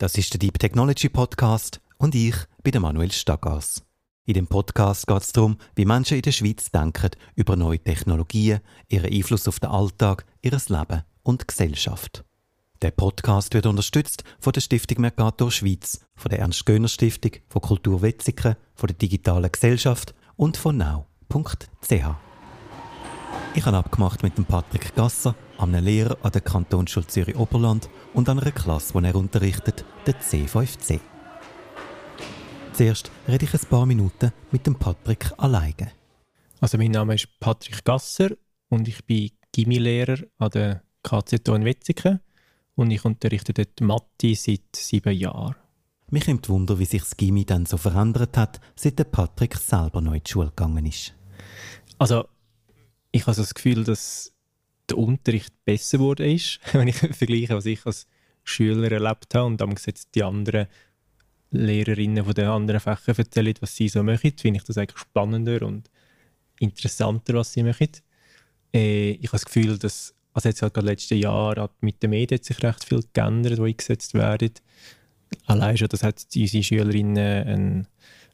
Das ist der Deep Technology Podcast und ich bin der Manuel Staggers. In dem Podcast geht es darum, wie Menschen in der Schweiz denken über neue Technologien, ihren Einfluss auf den Alltag, ihr Leben und Gesellschaft. Der Podcast wird unterstützt von der Stiftung Mercator Schweiz, von der Ernst-Göhner-Stiftung, von Kultur Wetzikon, von der Digitalen Gesellschaft und von now.ch. Ich habe abgemacht mit dem Patrick Gasser, einem Lehrer an der Kantonsschule Zürich-Oberland und an einer Klasse, die er unterrichtet, der C5C. Zuerst rede ich ein paar Minuten mit dem Patrick alleine. Also mein Name ist Patrick Gasser und ich bin Gimmi-Lehrer an der KZO in Wetzikon und ich unterrichte dort Mathe seit sieben Jahren. Mich nimmt Wunder, wie sich das Gimmi dann so verändert hat, seit der Patrick selber neu in die Schule gegangen ist. Also ich habe das Gefühl, dass der Unterricht besser geworden ist, wenn ich vergleiche, was ich als Schüler erlebt habe und dann jetzt die anderen Lehrerinnen von den anderen Fächern erzählen, was sie so machen, finde ich das eigentlich spannender und interessanter, was sie machen. Äh, ich habe das Gefühl, dass also jetzt halt gerade letzten Jahr mit den Medien hat sich recht viel geändert, die eingesetzt werden. Allein schon, dass halt unsere Schülerinnen ein,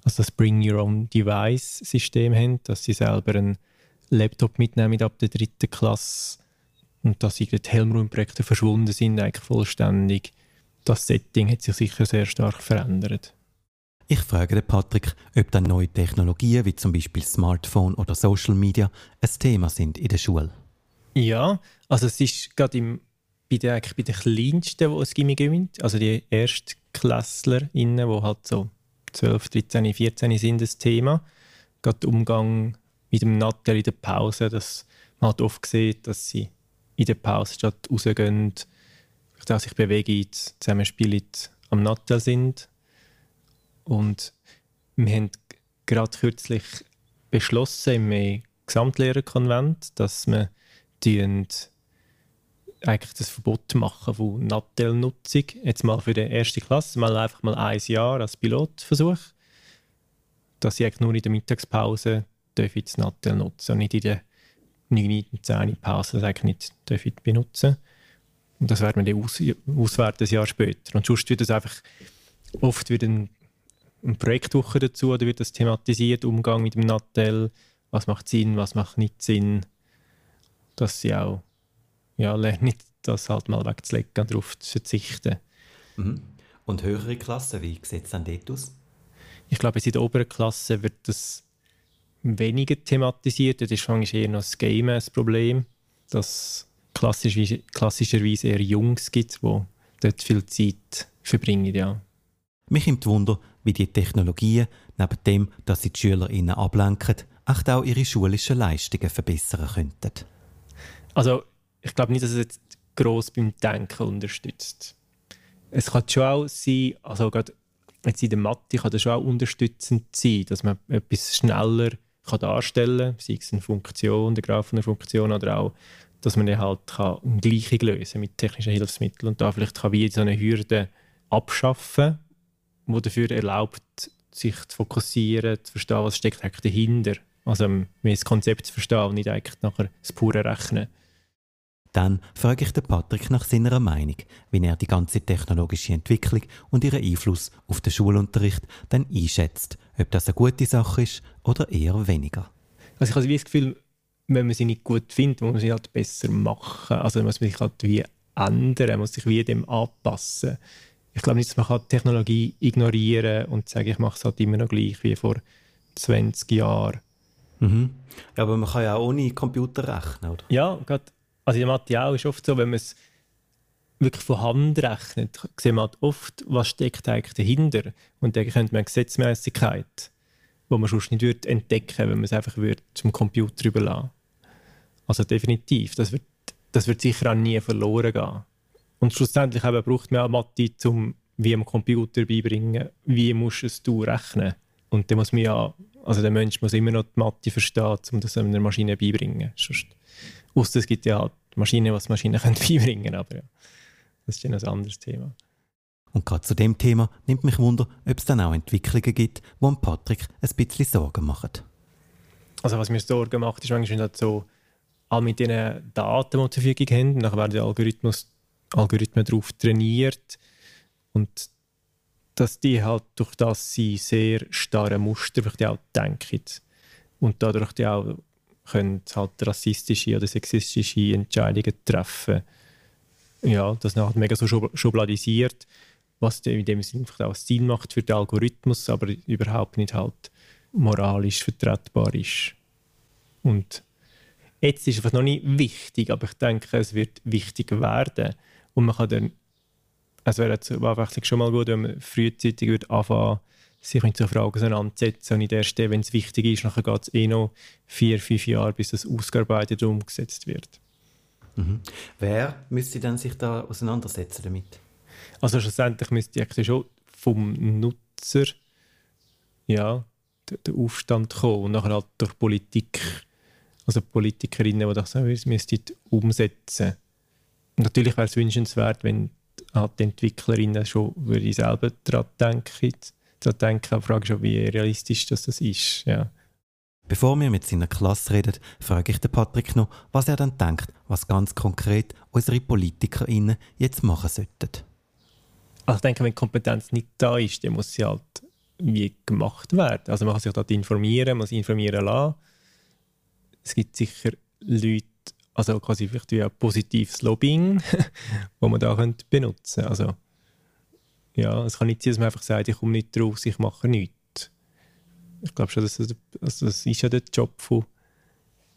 also das Bring Your Own Device System haben, dass sie selber einen Laptop mitnehmen ab der dritten Klasse und dass die Helmraumprojekte verschwunden sind, eigentlich vollständig. Das Setting hat sich sicher sehr stark verändert. Ich frage den Patrick, ob dann neue Technologien wie zum Beispiel Smartphone oder Social Media ein Thema sind in der Schule. Ja, also es ist gerade im, bei, den, bei den Kleinsten, die es Gimmi gewinnt, also die ErstklässlerInnen, die halt so 12, 13, 14 sind, das Thema. Gerade der Umgang mit dem Nattel in der Pause, dass man halt oft sieht, dass sie in der Pause statt rausgehen, dass sich bewegen, zusammenspielen, am Nattel sind. Und wir haben gerade kürzlich beschlossen im Gesamtlehrerkonvent, dass wir eigentlich das Verbot machen von Nattel-Nutzung. Jetzt mal für die erste Klasse, mal einfach mal ein Jahr als Pilotversuch. Dass sie eigentlich nur in der Mittagspause dürfen das Nattel nutzen und nicht in der 9, 10 Pause das eigentlich nicht dürfen benutzen Und das werden wir dann aus, auswerten, ein Jahr später. Und sonst wird das einfach oft wieder ein, eine Projektwoche dazu, oder wird das thematisiert, Umgang mit dem Nattel, was macht Sinn, was macht nicht Sinn, dass sie auch ja, lernen, das halt mal wegzulegen und darauf zu verzichten. Mhm. Und höhere Klassen, wie sieht es dann dort aus? Ich glaube, in der oberen Klasse wird das weniger thematisiert. Das ist eigentlich eher noch das Game ein Problem, dass klassisch, klassischerweise eher Jungs gibt, die dort viel Zeit verbringen. Ja. Mich nimmt Wunder, wie die Technologien, neben dem, dass sie die SchülerInnen ablenken, auch ihre schulischen Leistungen verbessern könnten. Also, ich glaube nicht, dass es jetzt gross beim Denken unterstützt. Es kann schon auch sein, also gerade jetzt in der Mathe kann das schon auch unterstützend sein, dass man etwas schneller kann darstellen kann, sei es eine Funktion, der Graph einer Funktion oder auch, dass man halt kann eine Gleichung lösen mit technischen Hilfsmitteln und da vielleicht kann wie so eine Hürde abschaffen, die dafür erlaubt, sich zu fokussieren, zu verstehen, was steckt eigentlich dahinter. Also mehr das Konzept zu verstehen und nicht eigentlich nachher das pure Rechnen. Dann frage ich den Patrick nach seiner Meinung, wie er die ganze technologische Entwicklung und ihren Einfluss auf den Schulunterricht dann einschätzt, ob das eine gute Sache ist oder eher weniger. Also ich habe das Gefühl, wenn man sie nicht gut findet, muss man sie halt besser machen. Also muss man sich halt wie ändern, man muss sich wie dem anpassen. Ich glaube nicht, dass man Technologie ignorieren und sagen, ich mache es halt immer noch gleich wie vor 20 Jahren. Mhm. Ja, aber man kann ja auch ohne Computer rechnen, oder? Ja, gerade also in Mathe auch ist oft so, wenn man es wirklich von Hand rechnet, sieht man halt oft, was steckt eigentlich dahinter. Und dann könnte man eine Gesetzmäßigkeit, die man sonst nicht würde entdecken wenn man es einfach würde zum Computer überlassen Also definitiv, das wird, das wird sicher auch nie verloren gehen. Und schlussendlich eben braucht man auch Mathe, um wie am Computer beibringen, wie musst du rechnen. Und dann muss man ja, also der Mensch muss immer noch die Mathe verstehen, um das einer Maschine beibringen. Sonst Außer es gibt ja halt Maschinen, was Maschinen können beibringen können, aber ja, das ist dann ein anderes Thema. Und gerade zu dem Thema nimmt mich Wunder, ob es dann auch Entwicklungen gibt, die Patrick ein bisschen Sorgen machen. Also was mir Sorgen macht, ist manchmal halt so, all mit den Daten, die zur Verfügung haben, dann werden die Algorithmus, Algorithmen darauf trainiert und dass die halt durch das sie sehr starre Muster vielleicht auch denken und dadurch die auch können halt rassistische oder sexistische Entscheidungen treffen. Ja, das nachher mega so schubladisiert, was in dem Sinne auch Sinn macht für den Algorithmus, aber überhaupt nicht halt moralisch vertretbar ist. Und jetzt ist es noch nicht wichtig, aber ich denke, es wird wichtig werden. Und man kann dann, es wäre jetzt abwechslung schon mal gut, wenn man frühzeitig würde anfangen sich mit so Fragen auseinandersetzen. Und in der Stelle, wenn es wichtig ist, nachher geht es eh noch vier, fünf Jahre, bis das ausgearbeitet und umgesetzt wird. Mhm. Wer müsste dann sich da auseinandersetzen damit? Also schlussendlich müsste eigentlich schon vom Nutzer ja, der, der Aufstand kommen und nachher halt durch Politik, also Politikerinnen, die das müssten umsetzen. Und natürlich wäre es wünschenswert, wenn halt die Entwicklerinnen schon würde ich selber daran denken. Daran denken. Frage auch, wie realistisch das, das ist. Ja. Bevor wir mit seiner Klasse reden, frage ich den Patrick noch, was er dann denkt, was ganz konkret unsere PolitikerInnen jetzt machen sollten. Also ich denke, wenn die Kompetenz nicht da ist, dann muss sie halt wie gemacht werden. Also man kann sich dort informieren, man muss informieren lassen. Es gibt sicher Leute, also quasi vielleicht wie ein positives Lobbying, wo man da könnte benutzen Also ja, es kann nicht sein, dass man einfach sagt, ich komme nicht raus, ich mache nichts. Ich glaube schon, dass das, also das ist ja der Job von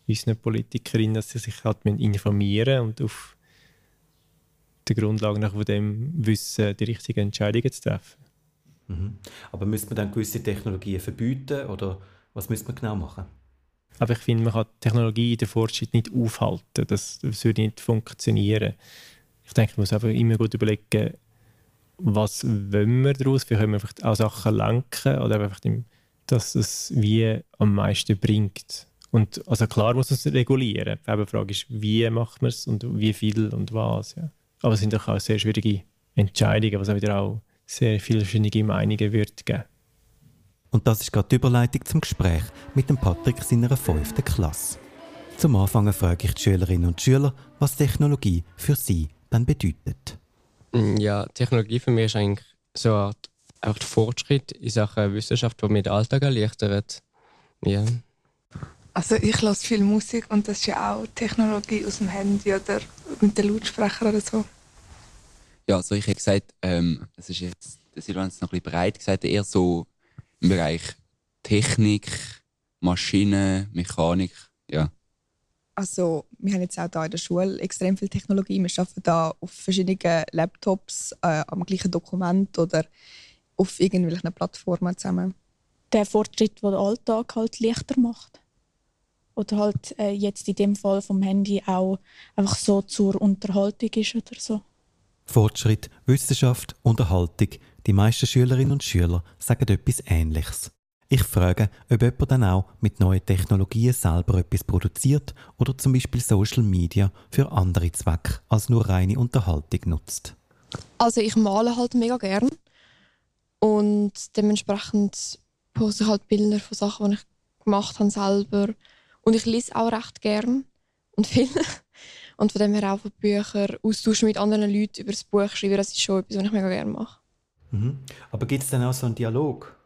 unseren Politikerinnen, dass sie sich halt informieren und auf der Grundlage nach dem Wissen die richtigen Entscheidungen zu treffen. Mhm. Aber müsste man dann gewisse Technologien verbieten oder was müsste man genau machen? Aber ich finde, man kann Technologie in der Fortschritt nicht aufhalten. Das, das würde nicht funktionieren. Ich denke, man muss einfach immer gut überlegen, was wollen wir daraus? Wie können wir vielleicht auch Sachen lenken oder einfach, dass es wie am meisten bringt. Und also klar muss man es regulieren. Die Frage ist, wie macht man es und wie viel und was. Ja. Aber es sind doch auch sehr schwierige Entscheidungen, was auch wieder auch sehr viele verschiedene Meinungen wird geben. Und das ist gerade die Überleitung zum Gespräch mit dem Patrick seiner fünften Klasse. Zum Anfang frage ich die Schülerinnen und Schüler, was Technologie für sie dann bedeutet. Mm, ja, Technologie für mich ist eigentlich so eine Art, Art Fortschritt in Sachen Wissenschaft, die mir den Alltag erleichtert. Ja. Also ich höre viel Musik und das ist ja auch Technologie aus dem Handy oder mit den Lautsprechern oder so. Ja, also ich hätte gesagt, ähm, das ist jetzt, der Silvan ist noch ein bisschen breit gesagt, eher so im Bereich Technik, Maschinen, Mechanik, ja. Also wir haben jetzt auch hier in der Schule extrem viel Technologie. Wir arbeiten da auf verschiedenen Laptops äh, am gleichen Dokument oder auf irgendwelchen Plattformen zusammen. Der Fortschritt, der den Alltag halt leichter macht. Oder halt äh, jetzt in dem Fall vom Handy auch einfach so zur Unterhaltung ist oder so. Fortschritt, Wissenschaft, Unterhaltung. Die meisten Schülerinnen und Schüler sagen etwas Ähnliches. Ich frage, ob jemand dann auch mit neuen Technologien selber etwas produziert oder zum Beispiel Social Media für andere Zwecke als nur reine Unterhaltung nutzt. Also ich male halt mega gern und dementsprechend poste ich halt Bilder von Sachen, die ich gemacht habe selber und ich lese auch recht gern und viel. Und von dem her auch von Büchern austauschen mit anderen Leuten über das Buch schreiben, das ist schon etwas, was ich mega gerne mache. Mhm. Aber gibt es dann auch so einen Dialog?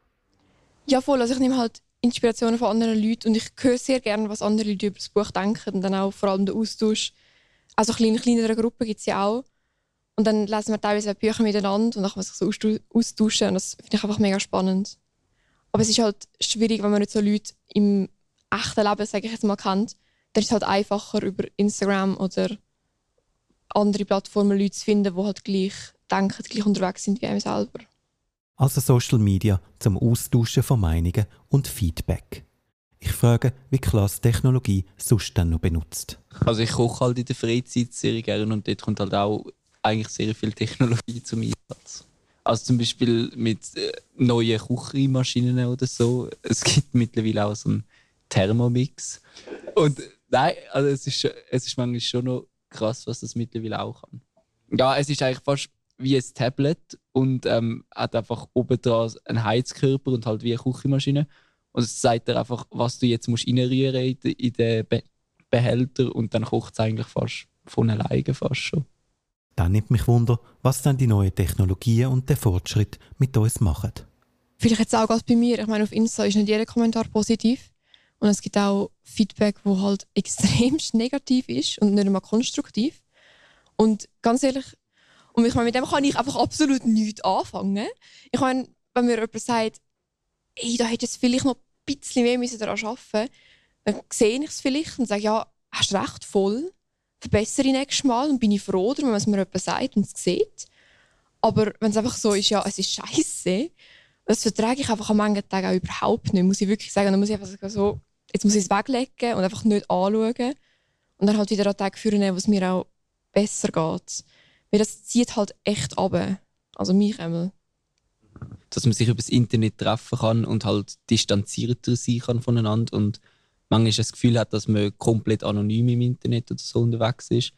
Ja, voll. Also ich nehme halt Inspirationen von anderen Leuten und ich höre sehr gerne, was andere Leute über das Buch denken und dann auch vor allem den Austausch. Also in kleineren Gruppen gibt es ja auch. Und dann lesen wir teilweise Bücher miteinander und dann kann man sich so austauschen und das finde ich einfach mega spannend. Aber es ist halt schwierig, wenn man nicht so Leute im echten Leben, sage ich jetzt mal, kennt dann ist es halt einfacher, über Instagram oder andere Plattformen Leute zu finden, die halt gleich denken, gleich unterwegs sind wie einem selber. Also Social Media zum Austauschen von Meinungen und Feedback. Ich frage, wie Klasse Technologie sonst dann noch benutzt. Also ich koche halt in der Freizeit sehr gerne und dort kommt halt auch eigentlich sehr viel Technologie zum Einsatz. Also zum Beispiel mit äh, neuen Küchenmaschinen oder so. Es gibt mittlerweile auch so einen Thermomix. Und Nein, also es ist, es ist manchmal schon noch krass, was das mittlerweile auch kann. Ja, es ist eigentlich fast wie ein Tablet und ähm, hat einfach oben dran einen Heizkörper und halt wie eine Küchenmaschine. Und es zeigt dir einfach, was du jetzt musst reinrühren in, in den Be Behälter und dann kocht es eigentlich fast von alleine fast schon. Dann nimmt mich Wunder, was dann die neuen Technologien und der Fortschritt mit uns machen. Vielleicht jetzt auch gerade bei mir. Ich meine, auf Insta ist nicht jeder Kommentar positiv. Und es gibt auch Feedback, wo halt extremst negativ ist und nicht einmal konstruktiv. Und ganz ehrlich, und ich meine, mit dem kann ich einfach absolut nichts anfangen. Ich meine, wenn mir jemand sagt, hey, da hätte jetzt vielleicht noch ein bisschen mehr müssen daran arbeiten dann sehe ich es vielleicht und sage, ja, hast recht, voll, verbessere ich nächstes Mal und bin ich froh wenn es mir jemand sagt und es sieht. Aber wenn es einfach so ist, ja, es ist scheiße, das vertrage ich einfach an manchen Tagen auch überhaupt nicht, muss ich wirklich sagen. Dann muss ich einfach so, jetzt muss ich es weglegen und einfach nicht anschauen und dann halt wieder an Tage führen, wo es mir auch besser geht. Weil das zieht halt echt ab. Also mich einmal. Dass man sich über das Internet treffen kann und halt distanzierter sein kann voneinander und manchmal das Gefühl hat, dass man komplett anonym im Internet oder so unterwegs ist.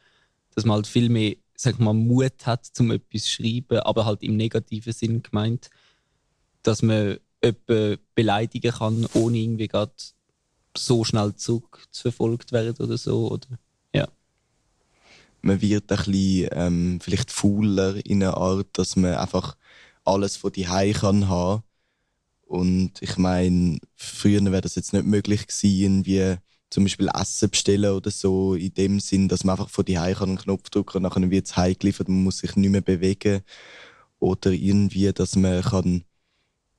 Dass man halt viel mehr sag mal, Mut hat, um etwas zu schreiben, aber halt im negativen Sinn gemeint. Dass man jemanden beleidigen kann, ohne irgendwie gerade so schnell zurückverfolgt werden oder so. Oder. Man wird ein bisschen ähm, vielleicht fauler in einer Art, dass man einfach alles von die kann haben. Und ich meine, früher wäre das jetzt nicht möglich gewesen, wie zum Beispiel Essen bestellen oder so, in dem Sinn, dass man einfach von die kann einen Knopf drücken und dann wird es heimgeliefert, man muss sich nicht mehr bewegen. Oder irgendwie, dass man kann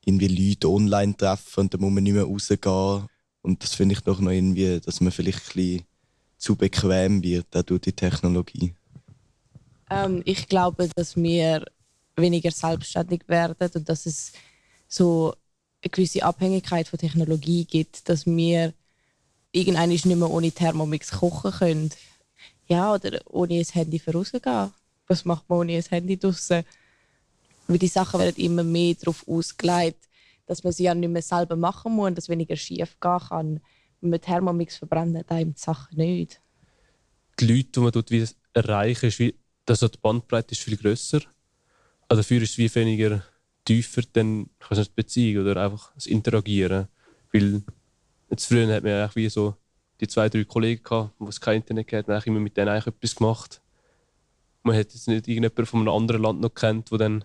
irgendwie Leute online treffen und dann muss man nicht mehr rausgehen. Und das finde ich doch noch irgendwie, dass man vielleicht ein bisschen zu bequem wird, durch die Technologie. Ähm, ich glaube, dass wir weniger selbstständig werden und dass es so eine gewisse Abhängigkeit von Technologie gibt, dass wir irgendwann nicht mehr ohne Thermomix kochen können. Ja, oder ohne ein Handy vorausgehen. Was macht man ohne ein Handy draussen? Weil die Sachen werden immer mehr darauf ausgelegt, dass man sie ja nicht mehr selber machen muss und dass weniger schief gehen kann. Man Thermomix verbrennt, einem die Sache nicht. Die Leute, die man dort wie erreichen, ist wie, dass die Bandbreite ist viel grösser. Also dafür ist es wie weniger tiefer dann kannst du die Beziehung oder einfach das Interagieren. Weil jetzt früher hat man ja wie so die zwei, drei Kollegen gehabt, es kein Internet gab, man immer mit denen eigentlich etwas gemacht. Man hat jetzt nicht irgendjemanden von einem anderen Land noch kennt, der dann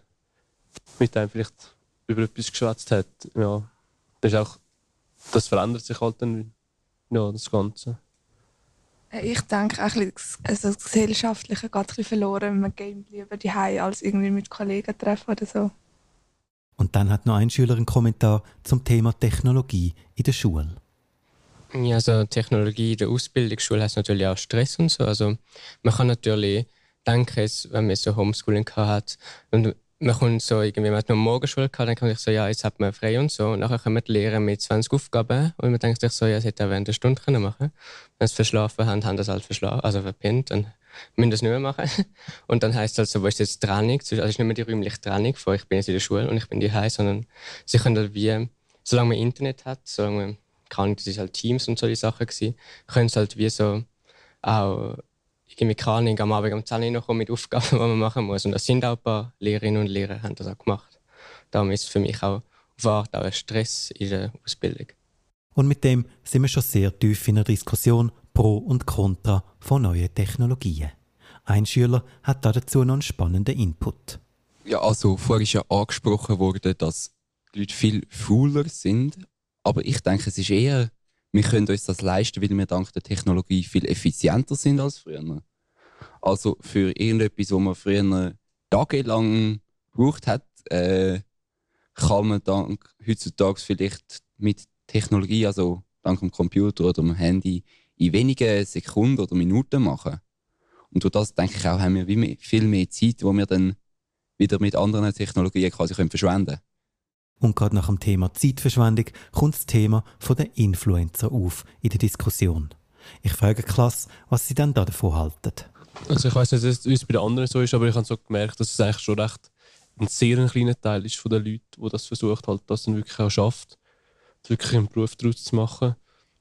mit einem vielleicht über etwas geschwätzt hat. Ja, das, ist auch, das verändert sich halt dann, ja, das Ganze. Ich denke, auch also das Gesellschaftliche geht ein bisschen verloren, wenn man Game lieber die als irgendwie mit Kollegen treffen oder so. Und dann hat noch ein Schüler einen Kommentar zum Thema Technologie in der Schule. Ja, also Technologie in der Ausbildungsschule hat natürlich auch Stress und so. Also man kann natürlich denken, wenn man so Homeschooling hat und man kommt so irgendwie, man hat noch Morgenschule gehabt, dann kann ich so, ja, jetzt hat man frei und so. Und nachher kommen die Lehrer mit 20 Aufgaben und man denkt sich so, ja, das hätte er während der Stunde können machen Wenn sie verschlafen haben, haben das halt verschlafen, also verpennt. Dann müssen das nicht mehr machen. Und dann heisst es also, wo ist jetzt die Trennung? Also es ist nicht mehr die räumliche Trennung von ich bin jetzt in der Schule und ich bin hier, sondern sie können halt wie, solange man Internet hat, solange man, kann, das ist halt Teams und solche Sachen gewesen, können sie halt wie so auch keine Ahnung, am Abend um 10 Uhr noch mit Aufgaben, die man machen muss. Und das sind auch ein paar Lehrerinnen und Lehrer, haben das auch gemacht. Darum ist es für mich auch Art auch ein Stress in der Ausbildung. Und mit dem sind wir schon sehr tief in der Diskussion Pro und Contra von neuen Technologien. Ein Schüler hat dazu noch einen spannenden Input. Ja, also vorher ist ja angesprochen worden, dass die Leute viel fauler sind. Aber ich denke, es ist eher, wir können uns das leisten, weil wir dank der Technologie viel effizienter sind als früher. Also für irgendetwas, was man früher tagelang gebraucht hat, äh, kann man dank heutzutage vielleicht mit Technologie, also dank dem Computer oder dem Handy, in wenigen Sekunden oder Minuten machen. Und durch das denke ich auch, haben wir mehr, viel mehr Zeit, wo wir dann wieder mit anderen Technologien quasi können verschwenden können. Und gerade nach dem Thema Zeitverschwendung kommt das Thema der Influencer auf in der Diskussion. Ich frage Klasse, was sie dann davon halten. Also ich weiß nicht, wie es bei den anderen so ist, aber ich habe so gemerkt, dass es eigentlich schon recht ein sehr kleiner Teil ist von den Leuten, die das versucht, halt, das dann wirklich auch schafft, wirklich einen Beruf daraus zu machen.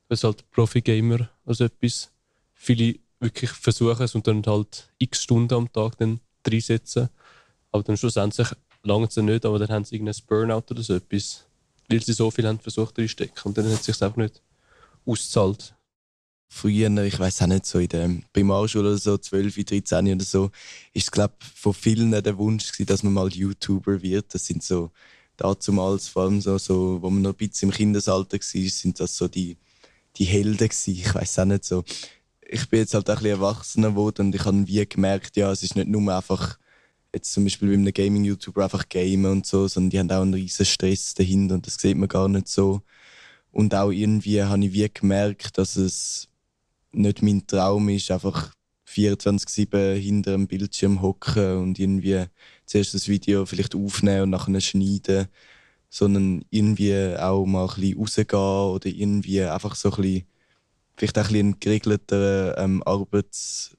Weil es halt Profi-Gamer also etwas. Viele wirklich versuchen es und dann halt x Stunden am Tag dann reinsetzen. Aber dann schlussendlich lange es nicht, aber dann haben sie irgendein Burnout oder so etwas. Weil sie so viel haben versucht reinstecken und dann hat es sich einfach nicht ausgezahlt. Früher, ich weiß auch nicht, so in der Primarschule oder so, 12, 13 oder so, ist glaube von vielen der Wunsch gewesen, dass man mal YouTuber wird. Das sind so dazumals, vor allem so, so, wo man noch ein bisschen im Kindesalter war, sind das so die, die Helden gewesen. Ich weiß auch nicht so. Ich bin jetzt halt auch ein bisschen erwachsener geworden und ich habe wie gemerkt, ja, es ist nicht nur einfach jetzt zum Beispiel bei einem Gaming-YouTuber einfach gamen und so, sondern die haben auch einen riesen Stress dahinter und das sieht man gar nicht so. Und auch irgendwie habe ich wie gemerkt, dass es nicht mein Traum ist, einfach 24-7 hinter einem Bildschirm hocken und irgendwie zuerst das Video vielleicht aufnehmen und nachher schneiden, sondern irgendwie auch mal ein bisschen rausgehen oder irgendwie einfach so ein bisschen, vielleicht auch ein bisschen geregelter ähm, Arbeits...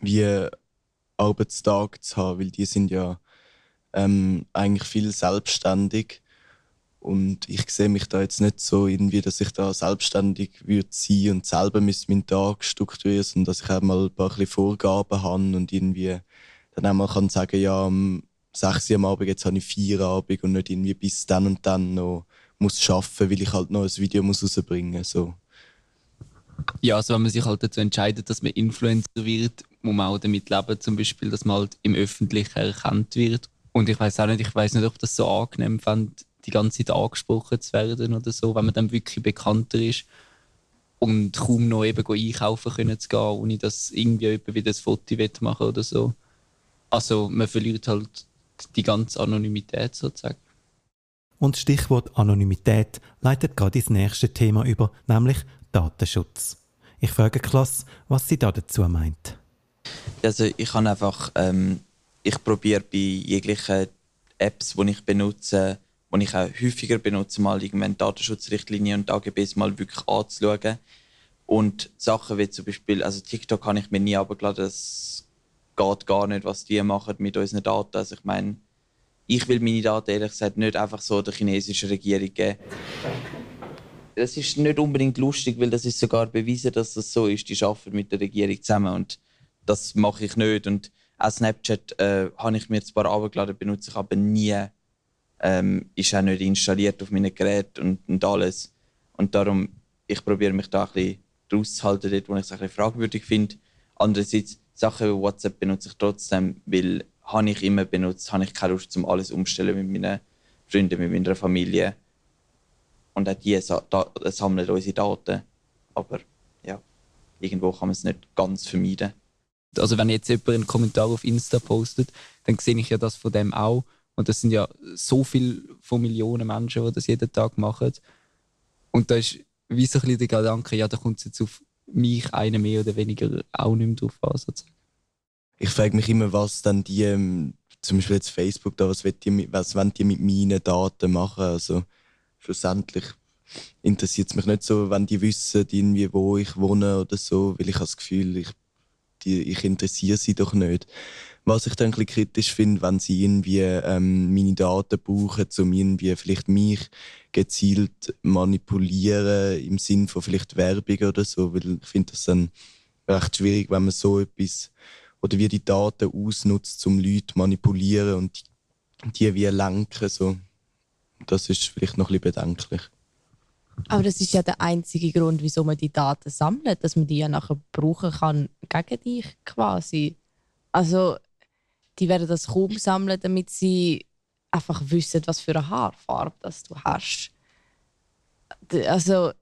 wie Arbeitstag zu haben, weil die sind ja ähm, eigentlich viel selbstständig und ich sehe mich da jetzt nicht so irgendwie, dass ich da selbstständig würde sein und selber meinen Tag strukturieren, sondern dass ich auch mal ein paar Vorgaben habe und irgendwie dann auch mal kann sagen, ja, um 6 Uhr am Abend, jetzt habe ich vier Abend und nicht irgendwie bis dann und dann noch muss arbeiten, weil ich halt noch ein Video muss rausbringen muss. So. Ja, also wenn man sich halt dazu entscheidet, dass man Influencer wird, muss man auch damit leben, zum Beispiel, dass man halt im Öffentlichen erkannt wird. Und ich weiß auch nicht, ich weiß nicht, ob das so angenehm fände, die ganze Zeit angesprochen zu werden oder so, wenn man dann wirklich bekannter ist und kaum noch eben einkaufen können zu gehen, ohne dass irgendwie jemand wieder ein Foto machen oder so. Also man verliert halt die ganze Anonymität sozusagen. Und das Stichwort Anonymität leitet gerade ins nächste Thema über, nämlich Datenschutz. Ich frage Klasse, was sie da dazu meint. Also ich kann einfach, ähm, ich probiere bei jeglichen Apps, die ich benutze, die ich auch häufiger benutze, mal irgendwann Datenschutzrichtlinien und AGBs mal wirklich anzuschauen. Und Sachen wie zum Beispiel, also TikTok kann ich mir nie abgeladen, das geht gar nicht, was die machen mit unseren Daten. Also ich meine, ich will meine Daten ehrlich gesagt nicht einfach so der chinesischen Regierung geben. Das ist nicht unbedingt lustig, weil das ist sogar bewiesen, dass das so ist. Die arbeiten mit der Regierung zusammen und das mache ich nicht. Und auch Snapchat äh, habe ich mir zwar abgeladen, benutze ich aber nie. Ähm, ist auch nicht installiert auf meinen Geräten und, und alles. Und darum, ich probiere mich da ein bisschen rauszuhalten, dort, wo ich es ein bisschen fragwürdig finde. Andererseits, Sachen wie WhatsApp benutze ich trotzdem, weil habe ich immer benutzt, habe ich keine Lust, um alles umzustellen mit meinen Freunden, mit meiner Familie. Und auch die sammeln unsere Daten. Aber ja, irgendwo kann man es nicht ganz vermeiden. Also wenn jetzt jemand einen Kommentar auf Insta postet, dann sehe ich ja das von dem auch. Und das sind ja so viele von Millionen Menschen, die das jeden Tag machen. Und da ist wie so ein bisschen der Gedanke, ja, da kommt es jetzt auf mich eine mehr oder weniger auch nicht mehr drauf an. Sozusagen. Ich frage mich immer, was dann die, ähm, zum Beispiel jetzt Facebook, da, was, die, was wollen die mit meinen Daten machen? Also schlussendlich interessiert es mich nicht so, wenn die wissen, irgendwie, wo ich wohne oder so, weil ich habe das Gefühl, ich, die, ich interessiere sie doch nicht. Was ich dann ein bisschen kritisch finde, wenn sie irgendwie ähm, meine Daten brauchen, um irgendwie vielleicht mich gezielt manipulieren, im Sinn von vielleicht Werbung oder so, weil ich finde das dann recht schwierig, wenn man so etwas oder wie die Daten ausnutzt, um Leute manipulieren und die wie lenken. So. Das ist vielleicht noch ein bisschen bedenklich. Aber das ist ja der einzige Grund, wieso man die Daten sammelt, dass man die ja nachher brauchen kann gegen dich quasi. Also die werden das kaum sammeln, damit sie einfach wissen, was für eine Haarfarbe das du hast. Also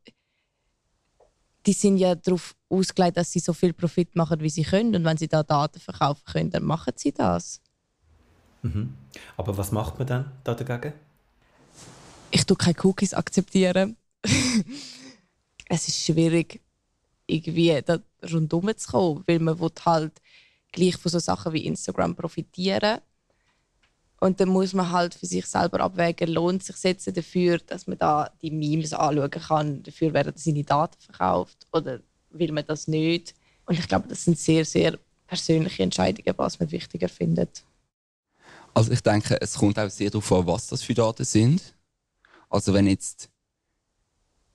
die sind ja darauf ausgelegt, dass sie so viel Profit machen, wie sie können. Und wenn sie da Daten verkaufen können, dann machen sie das. Mhm. Aber was macht man dann da dagegen? Ich tue keine Cookies akzeptieren. es ist schwierig, irgendwie da rundherum zu kommen, weil man halt gleich von so Sachen wie Instagram profitieren und dann muss man halt für sich selber abwägen, lohnt sich setzen dafür, dass man da die Memes anschauen kann. Dafür werden seine Daten verkauft oder will man das nicht? Und ich glaube, das sind sehr, sehr persönliche Entscheidungen, was man wichtiger findet. Also ich denke, es kommt auch sehr darauf an, was das für Daten sind. Also wenn jetzt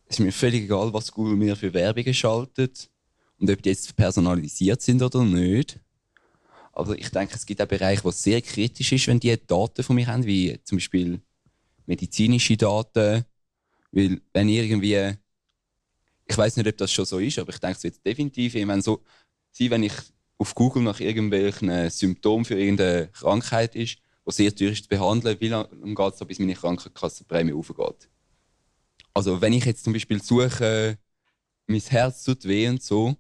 ist mir völlig egal, was Google mir für Werbungen schaltet und ob die jetzt personalisiert sind oder nicht. Aber ich denke, es gibt Bereiche, wo es sehr kritisch ist, wenn die Daten von mir haben, wie zum Beispiel medizinische Daten. Weil wenn irgendwie ich weiß nicht, ob das schon so ist, aber ich denke, es wird definitiv wenn so sein, wenn ich auf Google nach irgendwelchen Symptomen für irgendeine Krankheit ist, die sehr teuer ist zu behandeln, wie lange geht es, bis meine Krankenkassenprämie aufgeht. Also wenn ich jetzt zum Beispiel suche, mein Herz tut weh und so,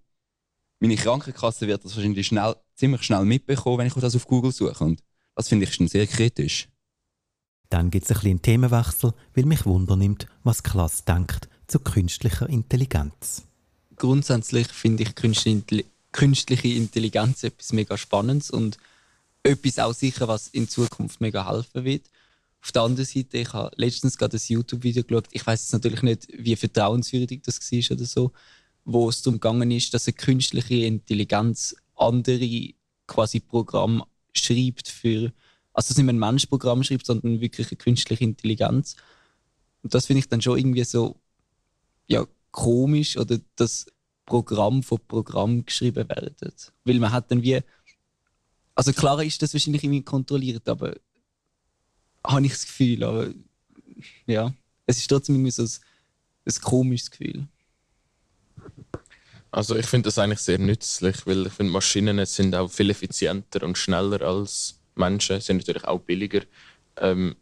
meine Krankenkasse wird das wahrscheinlich schnell, ziemlich schnell mitbekommen, wenn ich das auf Google suche. Und das finde ich schon sehr kritisch. Dann gibt es ein einen Themenwechsel, weil mich wundernimmt, was Klasse denkt zu künstlicher Intelligenz. Grundsätzlich finde ich künstliche Intelligenz etwas mega Spannendes und etwas auch sicher, was in Zukunft mega helfen wird. Auf der anderen Seite, ich habe letztens gerade ein YouTube-Video geschaut. Ich weiß jetzt natürlich nicht, wie vertrauenswürdig das war oder so, wo es darum gegangen ist, dass eine künstliche Intelligenz andere quasi Programme schreibt für, also dass nicht mehr ein Menschprogramm schreibt, sondern wirklich eine künstliche Intelligenz. Und das finde ich dann schon irgendwie so, ja, komisch oder das Programm von Programm geschrieben werden. Weil man hat dann wie, also klar ist das wahrscheinlich irgendwie kontrolliert, aber habe ich das Gefühl, aber ja, es ist trotzdem irgendwie so ein, ein komisches Gefühl. Also ich finde das eigentlich sehr nützlich, weil ich finde Maschinen sind auch viel effizienter und schneller als Menschen, sind natürlich auch billiger. Ähm,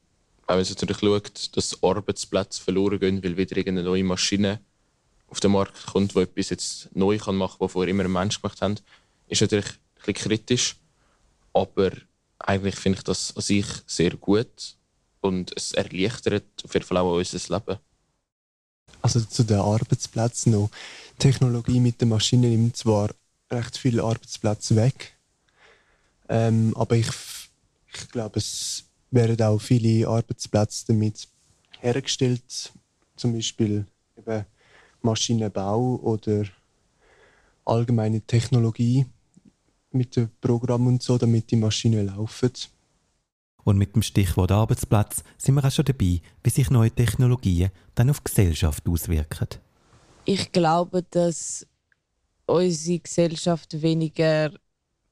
wenn man natürlich schaut, dass Arbeitsplätze verloren gehen, weil wieder irgendeine neue Maschine auf den Markt kommt, die etwas jetzt neu kann machen kann, was vorher immer ein Mensch gemacht hat, ist natürlich ein bisschen kritisch. Aber eigentlich finde ich das an sich sehr gut und es erleichtert auf jeden Fall auch unser Leben. Also zu den Arbeitsplätzen noch. Technologie mit den Maschinen nimmt zwar recht viele Arbeitsplätze weg, ähm, aber ich, ich glaube, es werden auch viele Arbeitsplätze damit hergestellt, zum Beispiel eben Maschinenbau oder allgemeine Technologie mit dem Programm und so, damit die Maschinen laufen. Und mit dem Stichwort Arbeitsplatz sind wir auch schon dabei, wie sich neue Technologien dann auf die Gesellschaft auswirken. Ich glaube, dass unsere Gesellschaft weniger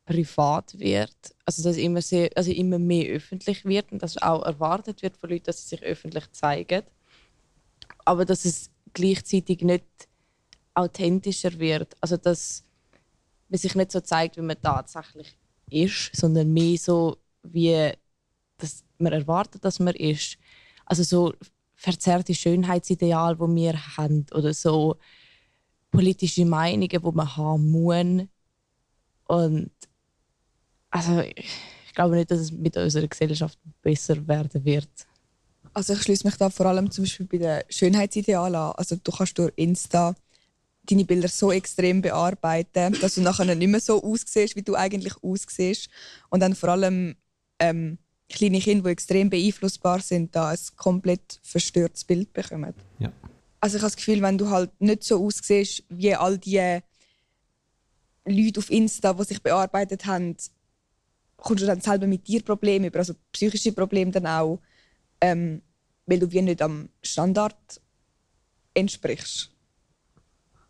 privat wird, also dass immer, sehr, also immer mehr öffentlich wird und dass auch erwartet wird von Leuten, dass sie sich öffentlich zeigen. Aber dass es gleichzeitig nicht authentischer wird. Also dass man sich nicht so zeigt, wie man tatsächlich ist, sondern mehr so, wie dass man erwartet, dass man ist. Also so verzerrte Schönheitsideal, wo wir haben, oder so politische Meinungen, wo man haben muss. Und also ich glaube nicht, dass es mit unserer Gesellschaft besser werden wird. Also ich schließe mich da vor allem zum Beispiel bei den Schönheitsidealen an. Also du kannst durch Insta deine Bilder so extrem bearbeiten, dass du nachher nicht mehr so aussiehst, wie du eigentlich aussiehst. Und dann vor allem ähm, kleine Kinder, die extrem beeinflussbar sind, da ein komplett verstörtes Bild bekommen. Ja. Also ich habe das Gefühl, wenn du halt nicht so aussiehst wie all die Leute auf Insta, die sich bearbeitet haben, kommst du dann selber mit dir Probleme über, also psychische Probleme dann auch, ähm, weil du wie nicht am Standard entsprichst.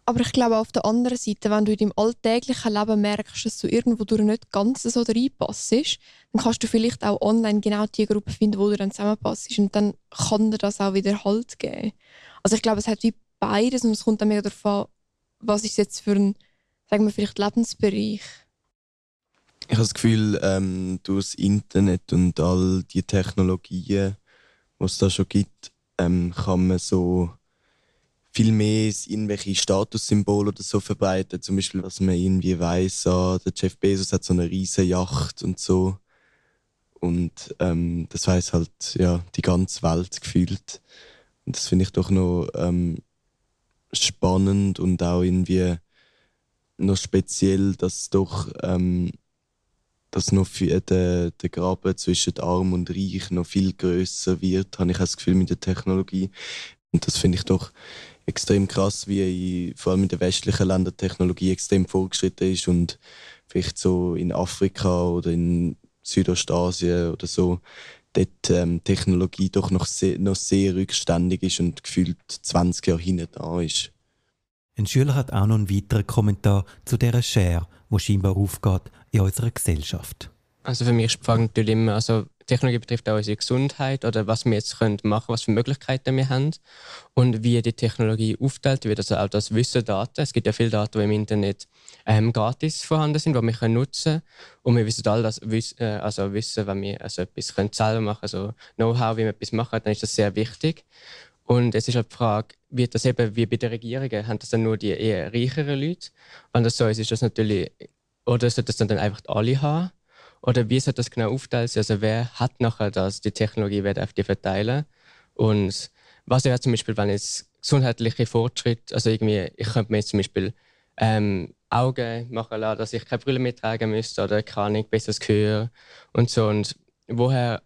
Aber ich glaube auf der anderen Seite, wenn du in deinem alltäglichen Leben merkst, dass du irgendwo durch nicht ganz so reinpasst, dann kannst du vielleicht auch online genau die Gruppe finden, wo du dann zusammenpasst. Und dann kann dir das auch wieder Halt geben. Also ich glaube, es hat wie beides und es kommt dann mega darauf an, was ist jetzt für ein, sagen wir vielleicht Lebensbereich. Ich habe das Gefühl, ähm, durch das Internet und all die Technologien, die es da schon gibt, ähm, kann man so viel mehr irgendwelche Statussymbole oder so verbreiten. Zum Beispiel, dass man irgendwie weiß, ah, der Jeff Bezos hat so eine riesige Yacht und so. Und ähm, das weiß halt ja die ganze Welt gefühlt. Und das finde ich doch noch ähm, spannend und auch irgendwie noch speziell, dass doch ähm, dass noch für den, der Graben zwischen Arm und Reich noch viel größer wird, habe ich das Gefühl mit der Technologie. Und das finde ich doch extrem krass, wie in, vor allem in den westlichen Ländern die Technologie extrem vorgeschritten ist und vielleicht so in Afrika oder in Südostasien oder so dort ähm, Technologie doch noch sehr, noch sehr rückständig ist und gefühlt 20 Jahre hinten da ist. Ein Schüler hat auch noch einen weiteren Kommentar zu dieser Share, wo scheinbar aufgeht in unserer Gesellschaft. Also für mich ist die Frage natürlich immer, also Technologie betrifft auch unsere Gesundheit oder was wir jetzt können machen was für Möglichkeiten wir haben und wie die Technologie aufteilt wird. Also auch das Wissen Daten. Es gibt ja viele Daten, die im Internet ähm, gratis vorhanden sind, die wir können nutzen können. Und wir wissen all das Wissen, äh, also wissen, wenn wir also etwas können selber machen also Know-how, wie wir etwas machen, dann ist das sehr wichtig. Und es ist halt die Frage, wird das eben wie bei den Regierungen, haben das dann nur die eher reicheren Leute? So ist, das natürlich, oder sollte das dann einfach alle haben? Oder wie soll das genau aufteilt? Also wer hat nachher das, die Technologie wird auf die verteilen? Und was wäre zum Beispiel, wenn jetzt gesundheitliche Fortschritt, also irgendwie, ich könnte mir jetzt zum Beispiel ähm, Augen machen lassen, dass ich keine Brille mehr tragen müsste oder keine besseres Gehör und so. Und woher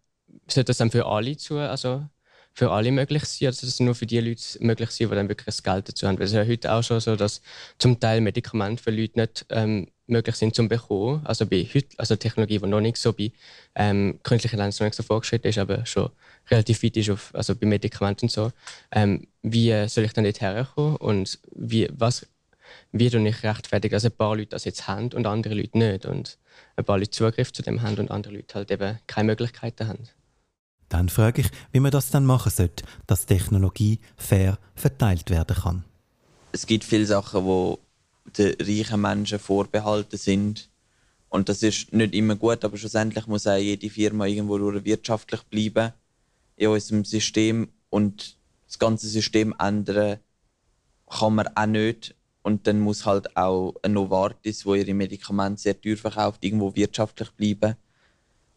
sollte das dann für alle zu, also für alle möglich sein, oder sollte das nur für die Leute möglich sein, die dann wirklich das Geld dazu haben? Weil es ist ja heute auch schon so, dass zum Teil Medikamente für Leute nicht ähm, möglich sind zum bekommen. Also bei heute, also Technologie, die noch nicht so bei ähm, künstlicher Intelligenz noch nicht so vorgeschritten ist, aber schon relativ weit ist, auf, also bei Medikamenten und so. Ähm, wie soll ich dann dort herkommen und wie, was, wie tue ich rechtfertigen, dass ein paar Leute das jetzt haben und andere Leute nicht und ein paar Leute Zugriff zu dem haben und andere Leute halt eben keine Möglichkeiten haben. Dann frage ich, wie man das dann machen sollte, dass Technologie fair verteilt werden kann. Es gibt viele Sachen, die den reichen Menschen vorbehalten sind. Und das ist nicht immer gut, aber schlussendlich muss auch jede Firma irgendwo wirtschaftlich bleiben in unserem System. Und das ganze System ändern kann man auch nicht. Und dann muss halt auch ein Novartis, wo ihre Medikamente sehr teuer verkauft, irgendwo wirtschaftlich bleiben.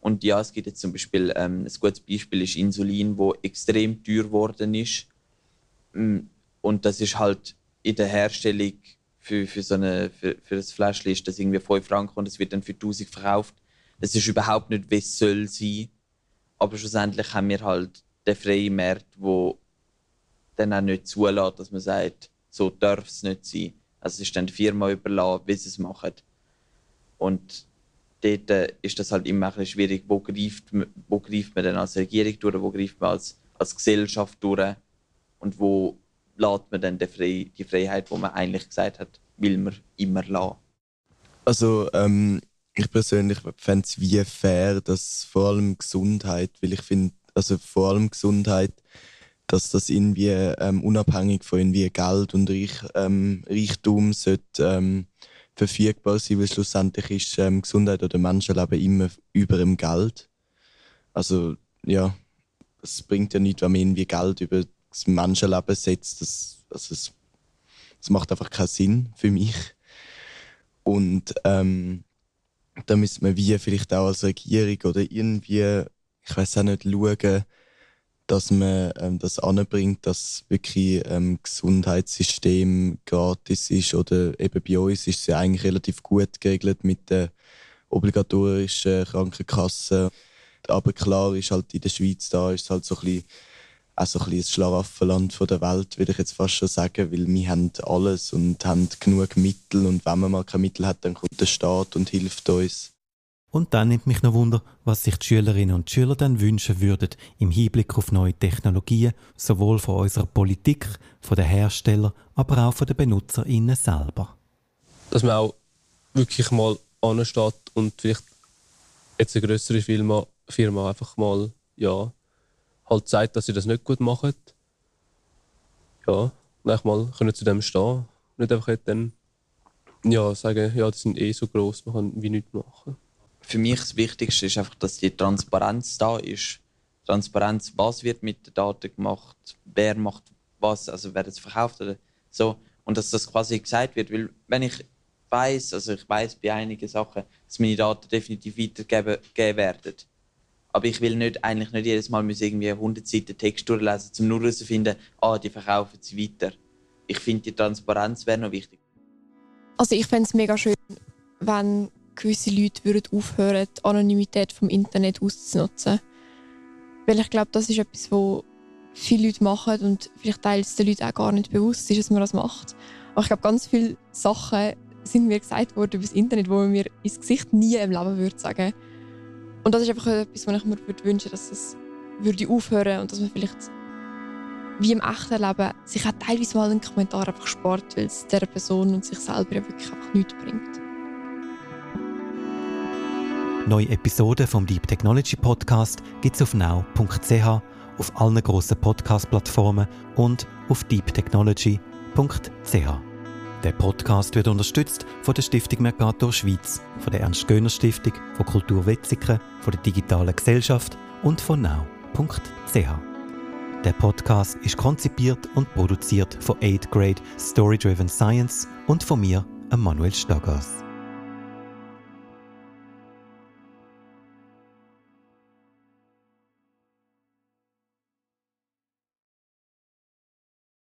Und ja, es gibt jetzt zum Beispiel, ähm, ein gutes Beispiel ist Insulin, wo extrem teuer geworden ist. Mm, und das ist halt in der Herstellung für, für, so eine, für, für das Fläschchen ist das irgendwie 5 Franken und es wird dann für 1000 verkauft. Das ist überhaupt nicht, wie es soll sein. Aber schlussendlich haben wir halt den freien Markt, wo dann auch nicht zulässt, dass man sagt, so darf es nicht sein. Also es ist dann der Firma überlassen, wie sie es machen. Und dort äh, ist das halt immer ein bisschen schwierig, wo greift, wo greift man dann als Regierung durch, wo greift man als, als Gesellschaft durch und wo lässt man dann die, Fre die Freiheit, die man eigentlich gesagt hat, will man immer lassen. Also ähm, ich persönlich fände es wie fair, dass vor allem Gesundheit, weil ich finde, also vor allem Gesundheit, dass das irgendwie ähm, unabhängig von irgendwie Geld und Reich, ähm, Reichtum sollte ähm, verfügbar sein, weil schlussendlich ist ähm, Gesundheit oder Menschenleben immer über dem Geld. Also ja, es bringt ja nichts, wenn man irgendwie Geld über das Menschenleben setzt, das, also es, das macht einfach keinen Sinn für mich. Und ähm, da müsste man wie vielleicht auch als Regierung oder irgendwie, ich weiß auch nicht, schauen, dass man ähm, das anbringt, dass wirklich ähm, Gesundheitssystem gratis ist oder eben bei uns ist es ja eigentlich relativ gut geregelt mit der obligatorischen Krankenkasse. Aber klar ist halt in der Schweiz da ist es halt so ein bisschen auch so ein bisschen das Schlaraffenland der Welt, würde ich jetzt fast schon sagen, weil wir haben alles und haben genug Mittel und wenn man mal keine Mittel hat, dann kommt der Staat und hilft uns. Und dann nimmt mich noch Wunder, was sich die Schülerinnen und Schüler dann wünschen würden im Hinblick auf neue Technologien, sowohl von unserer Politik, von den Herstellern, aber auch von den BenutzerInnen selber. Dass man auch wirklich mal ansteht und vielleicht jetzt eine größere Firma, Firma einfach mal ja, halt zeigt, dass sie das nicht gut machen. Ja, und mal können zu dem stehen. Nicht einfach dann ja, sagen, ja, die sind eh so groß, man kann wie nichts machen. Für mich das Wichtigste ist einfach, dass die Transparenz da ist. Transparenz, was wird mit den Daten gemacht, wer macht was, also wer es verkauft oder so. Und dass das quasi gesagt wird, weil wenn ich weiß, also ich weiß bei einigen Sachen, dass meine Daten definitiv weitergegeben werden, aber ich will nicht, eigentlich nicht jedes Mal irgendwie 100 Seiten Text durchlesen, um nur herauszufinden, ah, die verkaufen sie weiter. Ich finde, die Transparenz wäre noch wichtig. Also ich fände es mega schön, wenn gewisse Leute würden aufhören, die Anonymität vom Internet auszunutzen. Weil ich glaube, das ist etwas, was viele Leute machen und vielleicht teils den Leuten auch gar nicht bewusst ist, dass man das macht. Aber ich glaube, ganz viele Sachen sind mir gesagt worden über das Internet, wo man mir ins Gesicht nie im Leben würde sagen und das ist einfach etwas, was ich mir würde wünschen dass es würde aufhören und dass man vielleicht wie im echten Leben sich auch teilweise mal einen Kommentar einfach spart, weil es dieser Person und sich selber wirklich einfach nichts bringt. Neue Episoden vom Deep Technology Podcast gibt es auf now.ch, auf allen grossen Podcast-Plattformen und auf deeptechnology.ch. Der Podcast wird unterstützt von der Stiftung Mercator Schweiz, von der Ernst-Göhner-Stiftung, von Kultur Wetzikon, von der Digitalen Gesellschaft und von now.ch. Der Podcast ist konzipiert und produziert von 8th Grade Story Driven Science und von mir, Manuel Staggers.